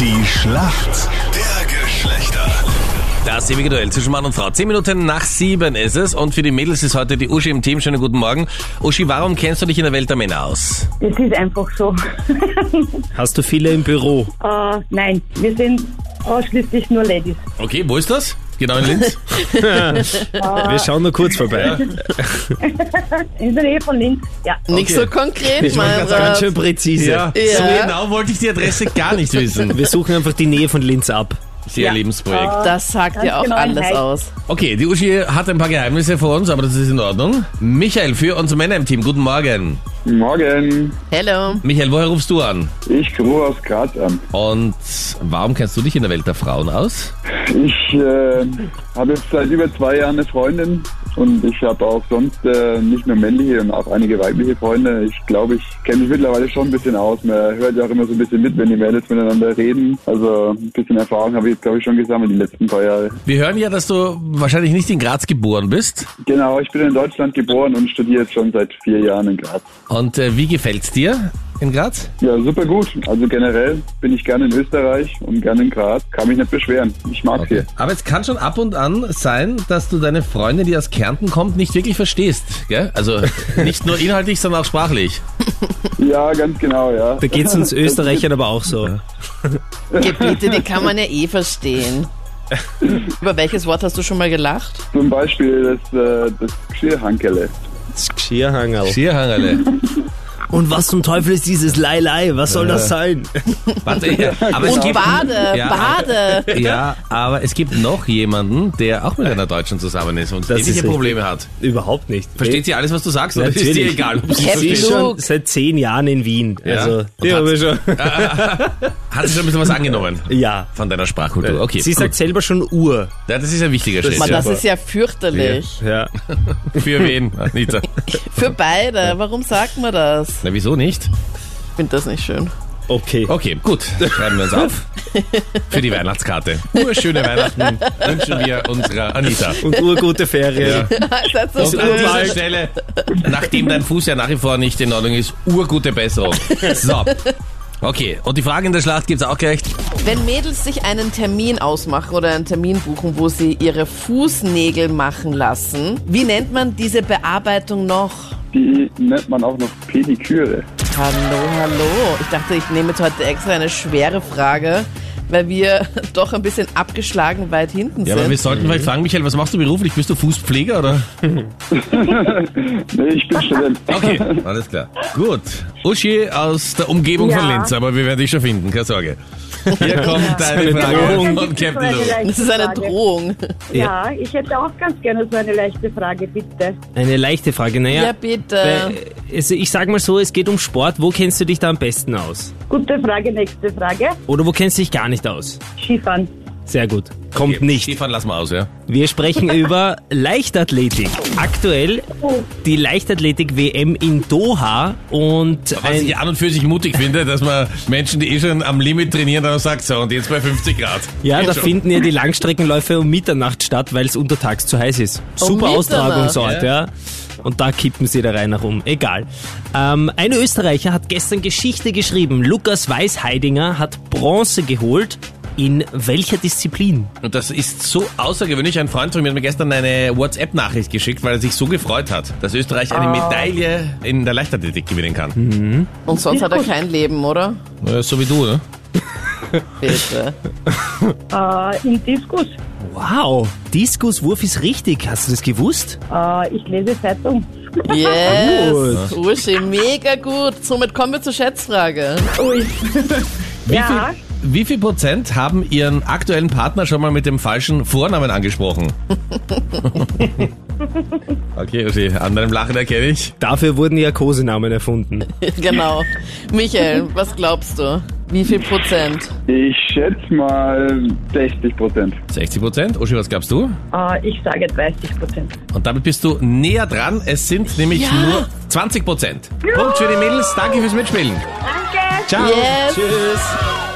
Die Schlacht der Geschlechter. Das ewige Duell zwischen Mann und Frau. Zehn Minuten nach sieben ist es und für die Mädels ist heute die Uschi im Team. Schönen guten Morgen. Uschi, warum kennst du dich in der Welt der Männer aus? Das ist einfach so. Hast du viele im Büro? äh, nein, wir sind ausschließlich nur Ladies. Okay, wo ist das? Genau in Linz? Wir schauen nur kurz vorbei. In der Nähe von Linz. Ja. Nicht so konkret, Ich mein ganz, ganz schön präzise. Ja. So genau wollte ich die Adresse gar nicht wissen. Wir suchen einfach die Nähe von Linz ab. Sehr Ja. Lebensprojekt. Das sagt Ganz ja auch genau alles Heid. aus. Okay, die Uschi hat ein paar Geheimnisse vor uns, aber das ist in Ordnung. Michael, für unsere Männer im Team, guten Morgen. Morgen, Hello. Michael, woher rufst du an? ich rufe aus Graz an. Und warum kennst du dich in der Welt der Frauen aus? Ich äh, habe jetzt seit über zwei Jahren eine Freundin und ich habe auch sonst äh, nicht nur männliche und auch einige weibliche Freunde. Ich glaube, ich kenne mich mittlerweile schon ein bisschen aus. Man hört ja auch immer so ein bisschen mit, wenn die Mädels miteinander reden. Also ein bisschen Erfahrung habe ich jetzt, glaube ich, schon gesammelt die letzten paar Jahre. Wir hören ja, dass du wahrscheinlich nicht in Graz geboren bist. Genau, ich bin in Deutschland geboren und studiere jetzt schon seit vier Jahren in Graz. Und äh, wie gefällt's dir in Graz? Ja, super gut. Also generell bin ich gerne in Österreich und gerne in Graz. Kann mich nicht beschweren. Ich mag hier. Aber es kann schon ab und an sein, dass du deine Freundin, die aus Kärnten kommt, nicht wirklich verstehst. Gell? Also nicht nur inhaltlich, sondern auch sprachlich. Ja, ganz genau, ja. Da geht's uns Österreichern aber auch so. Gebiete, die kann man ja eh verstehen. Über welches Wort hast du schon mal gelacht? Zum Beispiel das, äh, das Geschirrhankele. Das Geschirrhangerl. Schierhangerle. Und was zum Teufel ist dieses Leilei? Was soll das sein? Warte, ja, aber es Und gibt, Bade, Ja. Bade. ja, aber es gibt noch jemanden, der auch mit einer Deutschen zusammen ist und Das ähnliche ist richtig. Problem hat. Überhaupt nicht. Versteht sie alles, was du sagst? Oder ist dir egal? ob sie ist versteht? schon seit zehn Jahren in Wien. Ja. Also, die hat- haben wir schon. Hat sie schon ein bisschen was angenommen Ja. von deiner Sprachkultur? Okay, Sie gut. sagt selber schon Uhr. Ja, das ist ein wichtiger Schritt. Ja. das ist ja fürchterlich. Ja. Für wen, Anita? Für beide. Warum sagt man das? Na, wieso nicht? Ich finde das nicht schön. Okay. Okay, gut. Schreiben wir uns auf. Für die Weihnachtskarte. Nur schöne Weihnachten wünschen wir unserer Anita. Und urgute Ferien. Das Und ist so an dieser. Stelle, nachdem dein Fuß ja nach wie vor nicht in Ordnung ist, urgute Besserung. So. Okay, und die Frage in der Schlacht gibt's auch gleich. Wenn Mädels sich einen Termin ausmachen oder einen Termin buchen, wo sie ihre Fußnägel machen lassen, wie nennt man diese Bearbeitung noch? Die nennt man auch noch Pediküre. Hallo, hallo. Ich dachte, ich nehme jetzt heute extra eine schwere Frage, weil wir doch ein bisschen abgeschlagen weit hinten Ja, aber wir sind. sollten vielleicht fragen, Michael, was machst du beruflich? Bist du Fußpfleger oder? Nee, ich bin Student. Okay, alles klar. Gut. Uschi aus der Umgebung von Ja. Linz, aber wir werden dich schon finden, keine Sorge. Hier kommt deine eine Frage Drohung. von Captain leichte Das ist eine Frage. Drohung. Ja, ich hätte auch ganz gerne so eine leichte Frage, bitte. Eine leichte Frage. Naja, Ja, bitte. also ich sag mal so, es geht um Sport. Wo kennst du dich da am besten aus? Gute Frage, nächste Frage. Oder wo kennst du dich gar nicht aus? Skifahren. Sehr gut. Kommt Okay, nicht. Skifahren lassen wir aus, ja? Wir sprechen über Leichtathletik. Aktuell die Leichtathletik-WM in Doha und Was ein, ich an und für sich mutig finde, dass man Menschen, die eh schon am Limit trainieren, dann sagt, so, und jetzt bei 50 Grad. ja, Geht da schon. finden ja die Langstreckenläufe um Mitternacht statt, weil es untertags zu heiß ist. Um Super Mitternacht? Austragungsort, ja. Und da kippen sie da rein herum. Egal. Ähm, ein Österreicher hat gestern Geschichte geschrieben. Lukas Weißheidinger hat Bronze geholt. In welcher Disziplin? Und das ist so außergewöhnlich. Ein Freund von mir hat mir gestern eine WhatsApp-Nachricht geschickt, weil er sich so gefreut hat, dass Österreich eine Medaille in der Leichtathletik gewinnen kann. Und sonst hat er kein Leben, oder? Ja, so wie du, ne? Bitte. Äh, Im Diskus. Wow, Diskuswurf ist richtig. Hast du das gewusst? Äh, ich lese Zeitung. Yes. Uschi, mega gut. Somit kommen wir zur Schätzfrage. Ui. Wie, Ja. viel, wie viel Prozent haben ihren aktuellen Partner schon mal mit dem falschen Vornamen angesprochen? okay, okay, an deinem Lachen erkenne ich. Dafür wurden ja Kosenamen erfunden. genau. Michael, was glaubst du? Wie viel Prozent? Ich schätze mal 60 Prozent. 60 Prozent. Uschi, was glaubst du? Äh, ich sage 30 Prozent. Und damit bist du näher dran. Es sind nämlich Ja. nur 20 Prozent. Punkt für die Mädels. Danke fürs Mitspielen. Danke. Ciao. Yes. Tschüss.